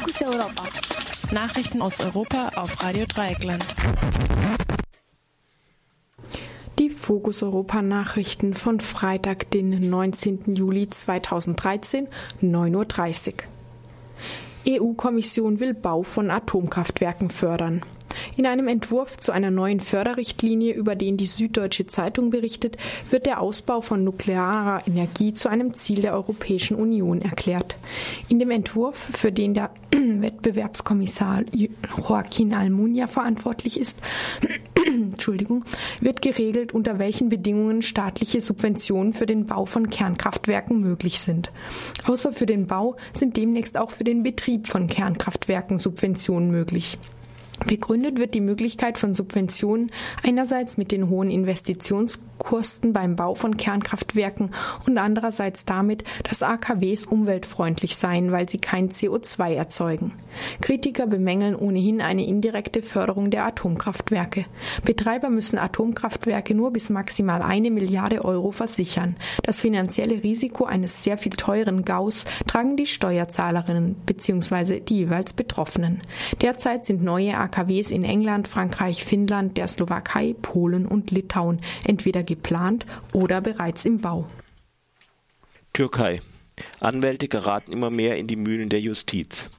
Fokus Europa. Nachrichten aus Europa auf Radio Dreieckland. Die Fokus Europa Nachrichten von Freitag, den 19. Juli 2013, 9.30 Uhr. EU-Kommission will Bau von Atomkraftwerken fördern. In einem Entwurf zu einer neuen Förderrichtlinie, über den die Süddeutsche Zeitung berichtet, wird der Ausbau von nuklearer Energie zu einem Ziel der Europäischen Union erklärt. In dem Entwurf, für den der Wettbewerbskommissar Joaquin Almunia verantwortlich ist, Entschuldigung, wird geregelt, unter welchen Bedingungen staatliche Subventionen für den Bau von Kernkraftwerken möglich sind. Außer für den Bau sind demnächst auch für den Betrieb von Kernkraftwerken Subventionen möglich. Begründet wird die Möglichkeit von Subventionen einerseits mit den hohen Investitionskosten beim Bau von Kernkraftwerken und andererseits damit, dass AKWs umweltfreundlich seien, weil sie kein CO2 erzeugen. Kritiker bemängeln ohnehin eine indirekte Förderung der Atomkraftwerke. Betreiber müssen Atomkraftwerke nur bis maximal eine Milliarde Euro versichern. Das finanzielle Risiko eines sehr viel teuren Gaus tragen die Steuerzahlerinnen bzw. die jeweils Betroffenen. Derzeit sind neue AKWs in England, Frankreich, Finnland, der Slowakei, Polen und Litauen entweder geplant oder bereits im Bau. Türkei. Anwälte geraten immer mehr in die Mühlen der Justiz.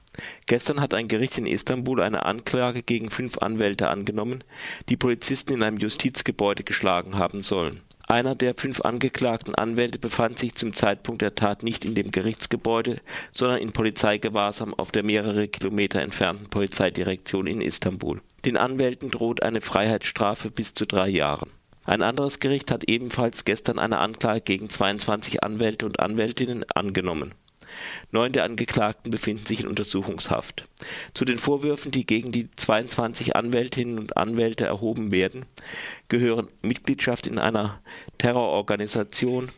Gestern hat ein Gericht in Istanbul eine Anklage gegen fünf Anwälte angenommen, die Polizisten in einem Justizgebäude geschlagen haben sollen. Einer der fünf angeklagten Anwälte befand sich zum Zeitpunkt der Tat nicht in dem Gerichtsgebäude, sondern in Polizeigewahrsam auf der mehrere Kilometer entfernten Polizeidirektion in Istanbul. Den Anwälten droht eine Freiheitsstrafe bis zu drei Jahren. Ein anderes Gericht hat ebenfalls gestern eine Anklage gegen 22 Anwälte und Anwältinnen angenommen Neun der Angeklagten befinden sich in Untersuchungshaft. Zu den Vorwürfen, die gegen die 22 Anwältinnen und Anwälte erhoben werden, gehören Mitgliedschaft in einer Terrororganisation,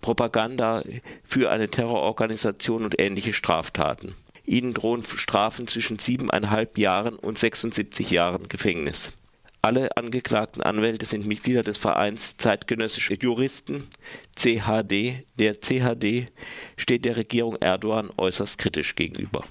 Propaganda für eine Terrororganisation und ähnliche Straftaten. Ihnen drohen Strafen zwischen siebeneinhalb Jahren und 76 Jahren Gefängnis alle angeklagten Anwälte sind Mitglieder des Vereins Zeitgenössische Juristen (CHD). Der CHD steht der Regierung Erdogan äußerst kritisch gegenüber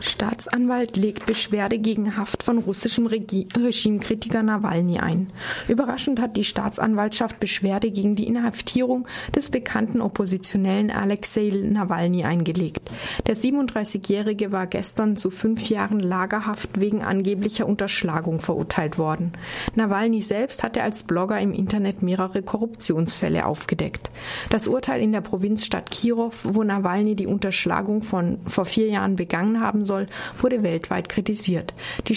Staatsanwalt legt Beschwerde gegen Haft von russischem Regi Regimekritiker Nawalny ein. Überraschend hat die Staatsanwaltschaft Beschwerde gegen die Inhaftierung des bekannten Oppositionellen Alexei Nawalny eingelegt. Der 37-Jährige war gestern zu fünf Jahren Lagerhaft wegen angeblicher Unterschlagung verurteilt worden. Nawalny selbst hatte als Blogger im Internet mehrere Korruptionsfälle aufgedeckt. Das Urteil in der Provinzstadt Kirov, wo Nawalny die Unterschlagung von vor vier Jahren begangen haben soll, wurde weltweit kritisiert. Die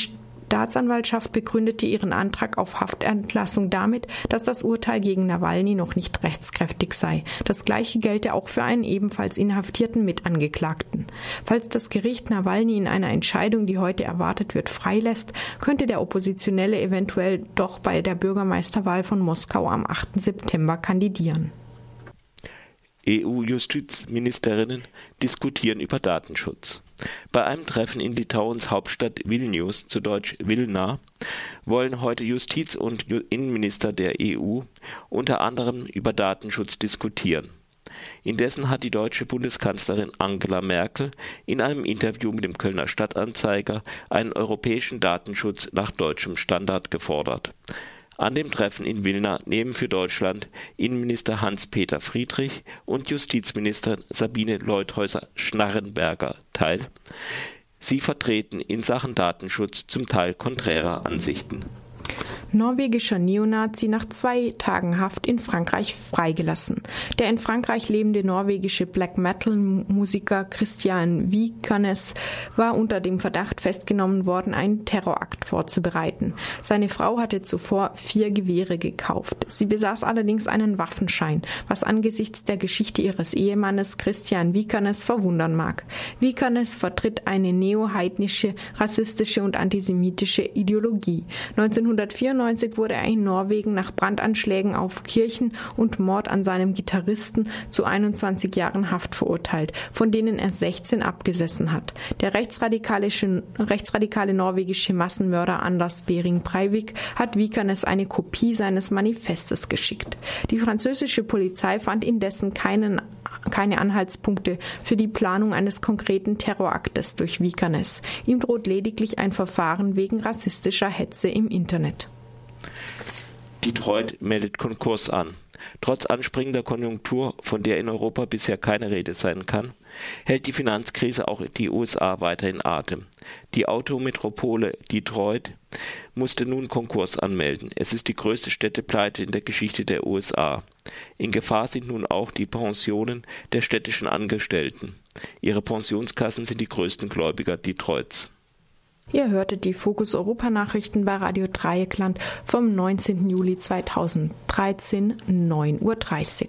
Staatsanwaltschaft begründete ihren Antrag auf Haftentlassung damit, dass das Urteil gegen Nawalny noch nicht rechtskräftig sei. Das gleiche gelte auch für einen ebenfalls inhaftierten Mitangeklagten. Falls das Gericht Nawalny in einer Entscheidung, die heute erwartet wird, freilässt, könnte der Oppositionelle eventuell doch bei der Bürgermeisterwahl von Moskau am 8. September kandidieren. EU-Justizministerinnen diskutieren über Datenschutz. Bei einem Treffen in Litauens Hauptstadt Vilnius, zu Deutsch Vilna, wollen heute Justiz- und Innenminister der EU unter anderem über Datenschutz diskutieren. Indessen hat die deutsche Bundeskanzlerin Angela Merkel in einem Interview mit dem Kölner Stadtanzeiger einen europäischen Datenschutz nach deutschem Standard gefordert an dem Treffen in Wilna nehmen für Deutschland Innenminister Hans-Peter Friedrich und Justizministerin Sabine Leuthäuser-Schnarrenberger teil. Sie vertreten in Sachen Datenschutz zum Teil konträre Ansichten norwegischer Neonazi nach zwei Tagen Haft in Frankreich freigelassen. Der in Frankreich lebende norwegische Black Metal-Musiker Christian Vikanes war unter dem Verdacht festgenommen worden, einen Terrorakt vorzubereiten. Seine Frau hatte zuvor vier Gewehre gekauft. Sie besaß allerdings einen Waffenschein, was angesichts der Geschichte ihres Ehemannes Christian Vikanes verwundern mag. Vikanes vertritt eine neo-heidnische, rassistische und antisemitische Ideologie. 1994 1994 wurde er in Norwegen nach Brandanschlägen auf Kirchen und Mord an seinem Gitarristen zu 21 Jahren Haft verurteilt, von denen er 16 abgesessen hat. Der rechtsradikale, norwegische Massenmörder Anders Behring Breivik hat Vikanes eine Kopie seines Manifestes geschickt. Die französische Polizei fand indessen keinen keine Anhaltspunkte für die Planung eines konkreten Terroraktes durch Vikanes. Ihm droht lediglich ein Verfahren wegen rassistischer Hetze im Internet. Detroit meldet Konkurs an. Trotz anspringender Konjunktur, von der in Europa bisher keine Rede sein kann, hält die Finanzkrise auch die USA weiter in Atem. Die Autometropole Detroit musste nun Konkurs anmelden. Es ist die größte Städtepleite in der Geschichte der USA. In Gefahr sind nun auch die Pensionen der städtischen Angestellten. Ihre Pensionskassen sind die größten Gläubiger Detroits. Ihr hörtet die Fokus Europa Nachrichten bei Radio Dreieckland vom 19. Juli 2013, 9.30 Uhr.